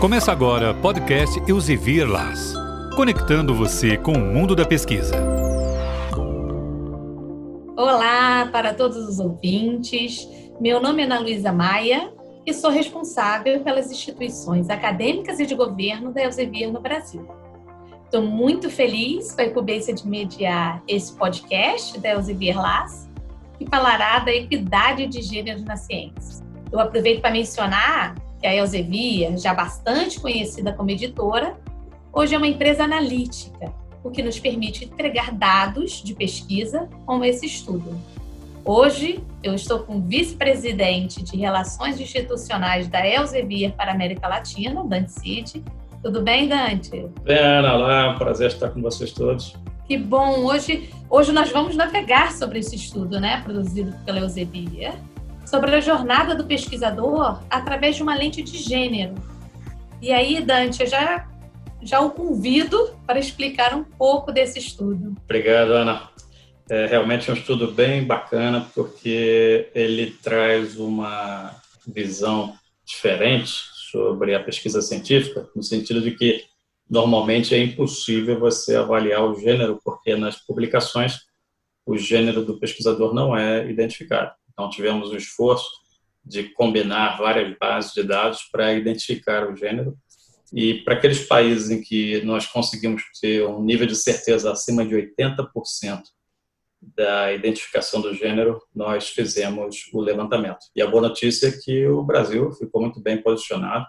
Começa agora o podcast Elsevier Las, conectando você com o mundo da pesquisa. Olá para todos os ouvintes. Meu nome é Ana Luísa Maia e sou responsável pelas instituições acadêmicas e de governo da Elsevier no Brasil. Estou muito feliz com a incumbência de mediar esse podcast da Elsevier Las, que falará da equidade de gênero na ciência. Eu aproveito para mencionar que a Elsevier, já bastante conhecida como editora, hoje é uma empresa analítica, o que nos permite entregar dados de pesquisa como esse estudo. Hoje, eu estou com o vice-presidente de Relações Institucionais da Elsevier para a América Latina, Dante Cid. Tudo bem, Dante? Bem, Ana, lá, prazer estar com vocês todos. Que bom! Hoje, hoje nós vamos navegar sobre esse estudo, né, produzido pela Elsevier sobre a jornada do pesquisador através de uma lente de gênero. E aí, Dante, eu já, já o convido para explicar um pouco desse estudo. Obrigado, Ana. É realmente um estudo bem bacana, porque ele traz uma visão diferente sobre a pesquisa científica, no sentido de que normalmente é impossível você avaliar o gênero, porque nas publicações o gênero do pesquisador não é identificado. Então, tivemos um esforço de combinar várias bases de dados para identificar o gênero. E para aqueles países em que nós conseguimos ter um nível de certeza acima de 80% da identificação do gênero, nós fizemos o levantamento. E a boa notícia é que o Brasil ficou muito bem posicionado.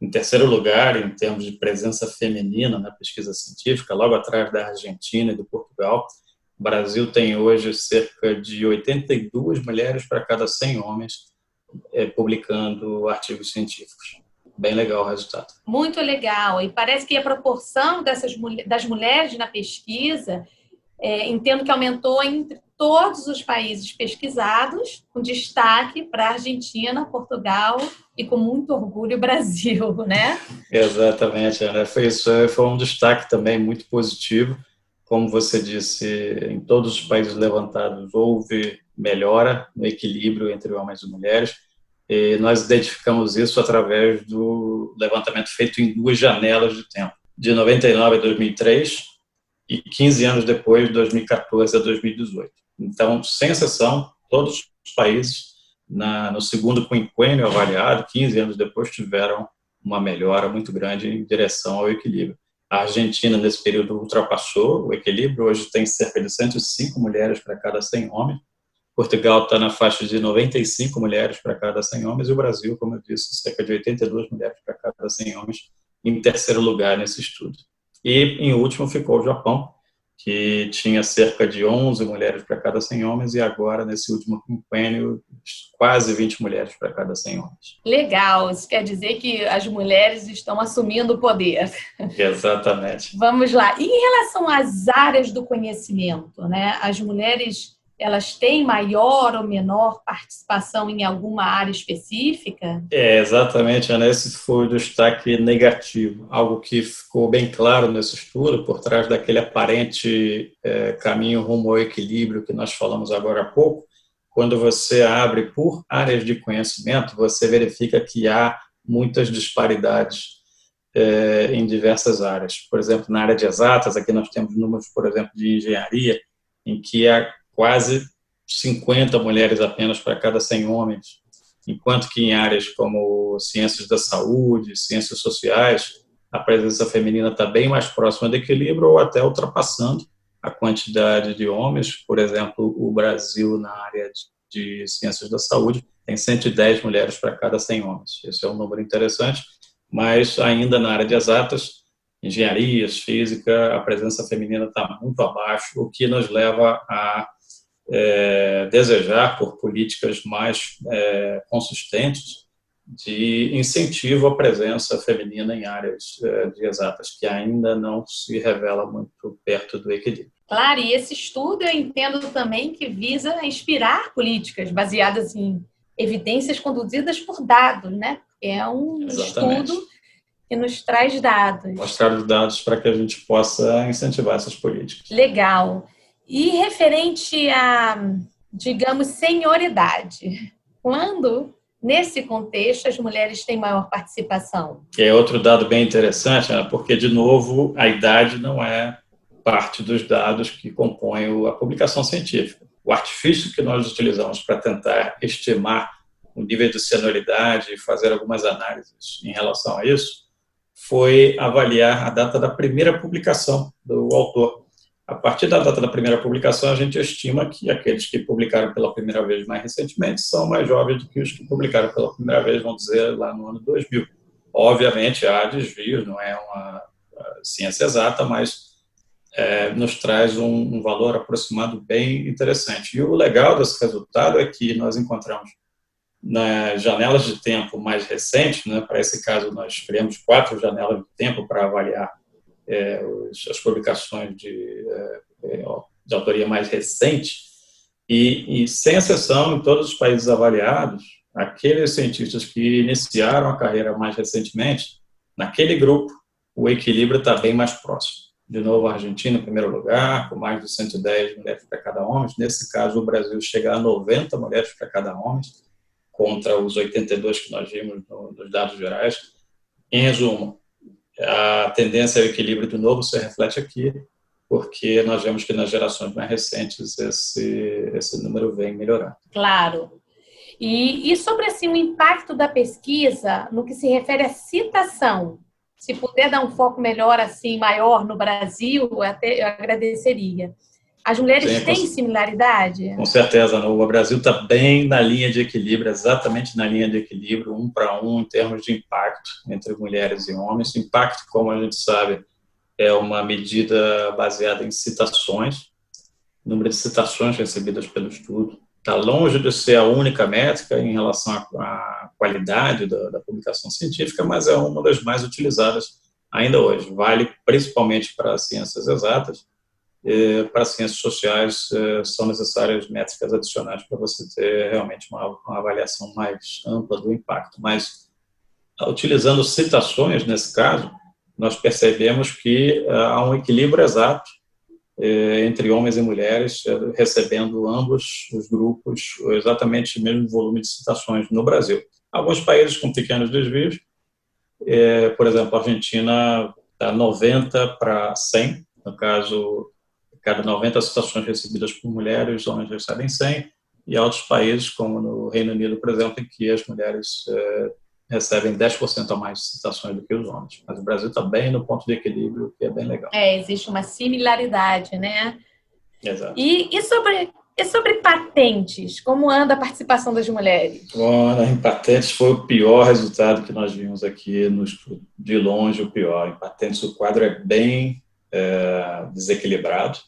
Em terceiro lugar, em termos de presença feminina na pesquisa científica, logo atrás da Argentina e do Portugal, o Brasil tem hoje cerca de 82 mulheres para cada 100 homens é, publicando artigos científicos. Bem legal o resultado. Muito legal. E parece que a proporção dessas das mulheres na pesquisa, é, entendo que aumentou entre todos os países pesquisados, com destaque para a Argentina, Portugal e com muito orgulho Brasil, né? Exatamente, Ana. Foi isso, foi um destaque também muito positivo como você disse, em todos os países levantados houve melhora no equilíbrio entre homens e mulheres. E nós identificamos isso através do levantamento feito em duas janelas de tempo, de 99 a 2003 e 15 anos depois, de 2014 a 2018. Então, sem exceção, todos os países na, no segundo quinquênio avaliado, 15 anos depois, tiveram uma melhora muito grande em direção ao equilíbrio. A Argentina, nesse período, ultrapassou o equilíbrio, hoje tem cerca de 105 mulheres para cada 100 homens. Portugal está na faixa de 95 mulheres para cada 100 homens e o Brasil, como eu disse, cerca de 82 mulheres para cada 100 homens, em terceiro lugar nesse estudo. E, em último, ficou o Japão, que tinha cerca de 11 mulheres para cada 100 homens e agora, nesse último quinquênio, quase 20 mulheres para cada 100 homens. Legal, isso quer dizer que as mulheres estão assumindo o poder. Exatamente. Vamos lá. E em relação às áreas do conhecimento, né? As mulheres elas têm maior ou menor participação em alguma área específica? É, exatamente, Ana. Esse foi o destaque negativo, algo que ficou bem claro nesse estudo, por trás daquele aparente é, caminho rumo ao equilíbrio que nós falamos agora há pouco. Quando você abre por áreas de conhecimento, você verifica que há muitas disparidades é, em diversas áreas. Por exemplo, na área de exatas, aqui nós temos números, por exemplo, de engenharia, em que há quase 50 mulheres apenas para cada 100 homens, enquanto que em áreas como ciências da saúde, ciências sociais, a presença feminina está bem mais próxima do equilíbrio ou até ultrapassando a quantidade de homens. Por exemplo, o Brasil, na área de, ciências da saúde, tem 110 mulheres para cada 100 homens. Esse é um número interessante, mas ainda na área de exatas, engenharias, física, a presença feminina está muito abaixo, o que nos leva a é, desejar por políticas mais é, consistentes de incentivo à presença feminina em áreas é, de exatas, que ainda não se revela muito perto do equilíbrio. Claro, e esse estudo eu entendo também que visa inspirar políticas baseadas em evidências conduzidas por dados, né? É um Exatamente. estudo que nos traz dados. Mostrar os dados para que a gente possa incentivar essas políticas. Legal. E referente a, digamos, senioridade, quando nesse contexto, as mulheres têm maior participação? É outro dado bem interessante, né? porque, de novo, a idade não é parte dos dados que compõem a publicação científica. O artifício que nós utilizamos para tentar estimar o nível de senioridade e fazer algumas análises em relação a isso foi avaliar a data da primeira publicação do autor. A partir da data da primeira publicação, a gente estima que aqueles que publicaram pela primeira vez mais recentemente são mais jovens do que os que publicaram pela primeira vez, vamos dizer, lá no ano 2000. Obviamente, há desvios, não é uma ciência exata, mas é, nos traz um, um, valor aproximado bem interessante. E o legal desse resultado é que nós encontramos nas janelas de tempo mais recentes, né, para esse caso nós criamos quatro janelas de tempo para avaliar é, as publicações de, é, de autoria mais recente, e, e, sem exceção, em todos os países avaliados, aqueles cientistas que iniciaram a carreira mais recentemente, naquele grupo, o equilíbrio está bem mais próximo. De novo, a Argentina em primeiro lugar, com mais de 110 mulheres para cada homem. Nesse caso, o Brasil chega a 90 mulheres para cada homem, contra os 82 que nós vimos nos dados gerais. Em resumo, a tendência ao equilíbrio de novo se reflete aqui, porque nós vemos que nas gerações mais recentes esse, esse número vem melhorando. Claro. E, e sobre assim, o impacto da pesquisa no que se refere à citação, se puder dar um foco melhor, assim, maior no Brasil, eu até eu agradeceria. As mulheres Sim, têm similaridade? Com certeza, o Brasil está bem na linha de equilíbrio, exatamente na linha de equilíbrio, um para um, em termos de impacto entre mulheres e homens. O impacto, como a gente sabe, é uma medida baseada em citações, número de citações recebidas pelo estudo. Está longe de ser a única métrica em relação à qualidade da, da publicação científica, mas é uma das mais utilizadas ainda hoje. Vale principalmente para as ciências exatas, para ciências sociais eh, são necessárias métricas adicionais para você ter realmente uma, uma, avaliação mais ampla do impacto. Mas, utilizando citações nesse caso, nós percebemos que eh, há um equilíbrio exato eh, entre homens e mulheres, recebendo ambos os grupos exatamente o mesmo volume de citações no Brasil. Alguns países com pequenos desvios, por exemplo, a Argentina está 90 para 100, no caso cada 90 citações recebidas por mulheres, os homens recebem 100, e há outros países, como no Reino Unido, por exemplo, em que as mulheres é, recebem 10% a mais de citações do que os homens. Mas o Brasil está bem no ponto de equilíbrio, que é bem legal. É, existe uma similaridade, né? Exato. E, e sobre e sobre patentes, como anda a participação das mulheres? Bom, em patentes foi o pior resultado que nós vimos aqui no estudo, de longe o pior. Em patentes o quadro é bem é, desequilibrado.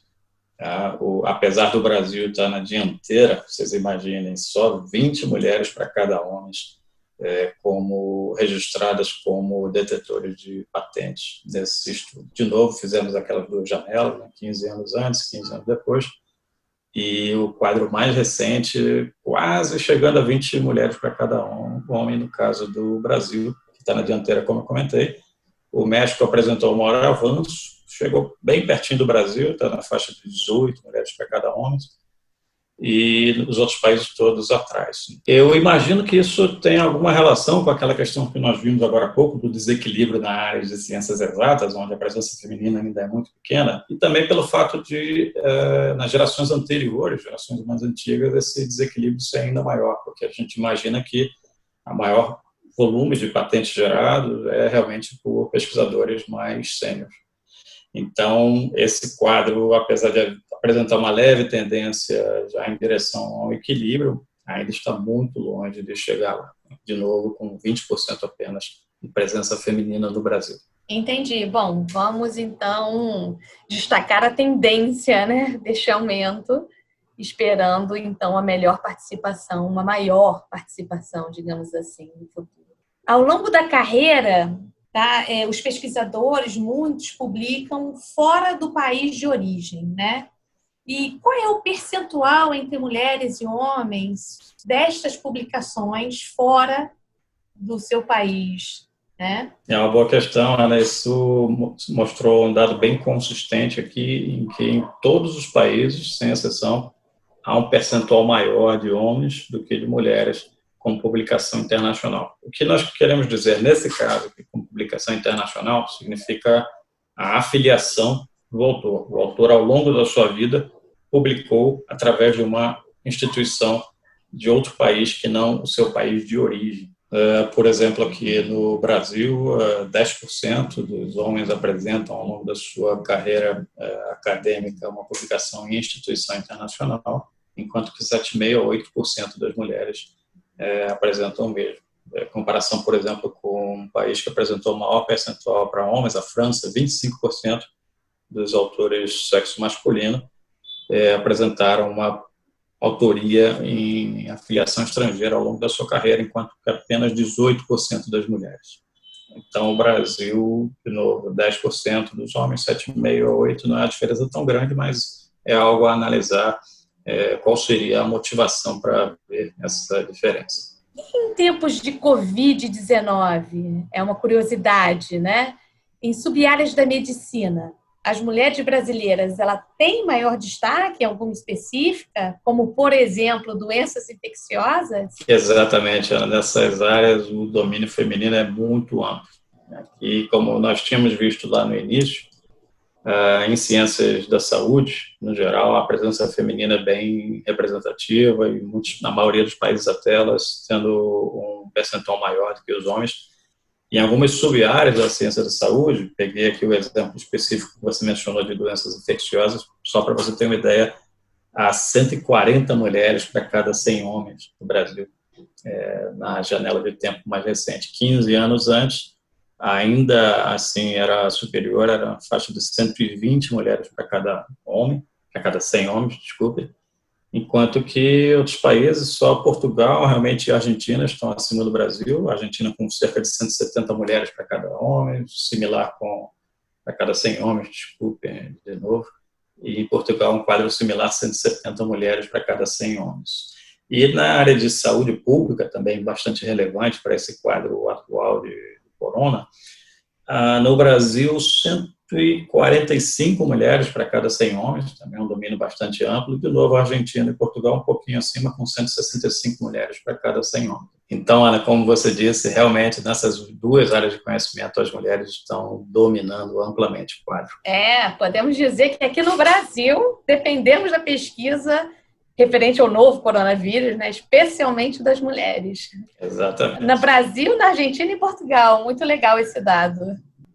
Tá? O, apesar do Brasil estar na dianteira, vocês imaginem, só 20 mulheres para cada homem é, como registradas como detetores de patentes nesse estudo. De novo, fizemos aquelas duas janelas, né, 15 anos antes, 15 anos depois, e o quadro mais recente, quase chegando a 20 mulheres para cada homem, no caso do Brasil, que está na dianteira, como eu comentei. O México apresentou o maior avanço, chegou bem pertinho do Brasil, está na faixa de 18 mulheres para cada homem, e os outros países todos atrás. Eu imagino que isso tem alguma relação com aquela questão que nós vimos agora há pouco, do desequilíbrio na área de ciências exatas, onde a presença feminina ainda é muito pequena, e também pelo fato de, eh, nas gerações anteriores, gerações mais antigas, esse desequilíbrio ser ainda maior, porque a gente imagina que a maior volume de patentes gerados é realmente por pesquisadores mais sêniores. Então, esse quadro, apesar de apresentar uma leve tendência já em direção ao equilíbrio, ainda está muito longe de chegar lá. De novo, com 20% apenas de presença feminina no Brasil. Entendi. Bom, vamos então destacar a tendência né, deste aumento, esperando então a melhor participação, uma maior participação, digamos assim, no futuro. Ao longo da carreira, Tá? É, os pesquisadores, muitos, publicam fora do país de origem, né? E qual é o percentual entre mulheres e homens destas publicações fora do seu país? Né? É uma boa questão, Ana. Isso mostrou um dado bem consistente aqui, em que em todos os países, sem exceção, há um percentual maior de homens do que de mulheres como publicação internacional. O que nós queremos dizer nesse caso, que como publicação internacional, significa a afiliação do autor. O autor, ao longo da sua vida, publicou através de uma instituição de outro país que não o seu país de origem. Uh, por exemplo, aqui no Brasil, uh, 10% dos homens apresentam ao longo da sua carreira uh, acadêmica uma publicação em instituição internacional, enquanto que 7,5% a 8% das mulheres apresentam o mesmo. Em comparação, por exemplo, com um país que apresentou maior percentual para homens, a França, 25% dos autores sexo masculino apresentaram uma autoria em afiliação estrangeira ao longo da sua carreira, enquanto que apenas 18% das mulheres. Então, o Brasil, de novo, 10% dos homens, 7,5% ou 8%, não é uma diferença tão grande, mas é algo a analisar é, qual seria a motivação para ver essa diferença. Em tempos de Covid-19, é uma curiosidade, né? Em sub-áreas da medicina, as mulheres brasileiras ela tem maior destaque em alguma específica, como por exemplo doenças infecciosas? Exatamente, Ana. Nessas áreas o domínio feminino é muito amplo. E como nós tínhamos visto lá no início, em ciências da saúde, no geral, a presença feminina é bem representativa e muitos, na maioria dos países até elas tendo um percentual maior do que os homens em algumas sub-áreas da ciência da saúde, peguei aqui o exemplo específico que você mencionou de doenças infecciosas, só para você ter uma ideia, há 140 mulheres para cada 100 homens no Brasil, é, na janela de tempo mais recente. 15 anos antes, ainda assim era superior, era uma faixa de 120 mulheres para cada homem, para cada 100 homens, desculpe, enquanto que outros países, só Portugal, realmente e Argentina estão acima do Brasil, a Argentina com cerca de 170 mulheres para cada homem, similar com para cada 100 homens, desculpe, de novo, e em Portugal um quadro similar, 170 mulheres para cada 100 homens. E na área de saúde pública, também bastante relevante para esse quadro atual de corona, ah, no Brasil, 145 mulheres para cada 100 homens, também é um domínio bastante amplo. De novo, a Argentina e Portugal um pouquinho acima, com 165 mulheres para cada 100 homens. Então, Ana, como você disse, realmente nessas duas áreas de conhecimento as mulheres estão dominando amplamente o quadro. É, podemos dizer que aqui no Brasil dependemos da pesquisa referente ao novo coronavírus, né, especialmente das mulheres. Exatamente. No Brasil, na Argentina e Portugal. Muito legal esse dado.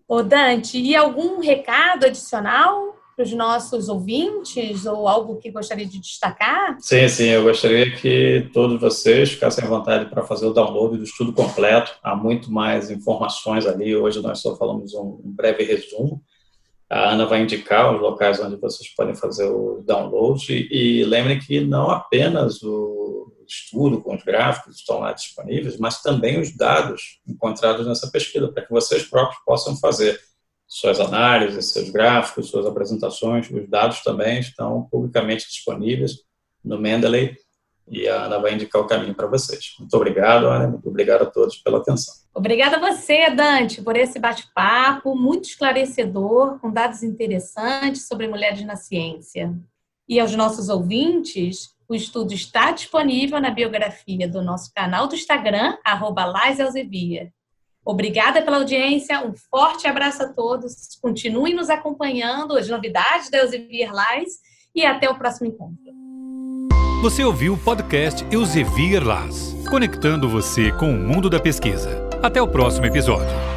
Ô Dante, e algum recado adicional para os nossos ouvintes ou algo que gostaria de destacar? Sim, sim, eu gostaria que todos vocês ficassem à vontade para fazer o download do estudo completo. Há muito mais informações ali. Hoje nós só falamos um breve resumo. A Ana vai indicar os locais onde vocês podem fazer o download. E, lembrem que não apenas o estudo com os gráficos estão lá disponíveis, mas também os dados encontrados nessa pesquisa, para que vocês próprios possam fazer suas análises, seus gráficos, suas apresentações. Os dados também estão publicamente disponíveis no Mendeley e a Ana vai indicar o caminho para vocês. Muito obrigado, Ana. Muito obrigado a todos pela atenção. Obrigada a você, Dante, por esse bate-papo muito esclarecedor, com dados interessantes sobre mulheres na ciência. E aos nossos ouvintes, o estudo está disponível na biografia do nosso canal do Instagram, arroba Obrigada pela audiência, um forte abraço a todos. Continuem nos acompanhando as novidades da Elsevier Lais e até o próximo encontro. Você ouviu o podcast Elsevier Las, conectando você com o mundo da pesquisa. Até o próximo episódio.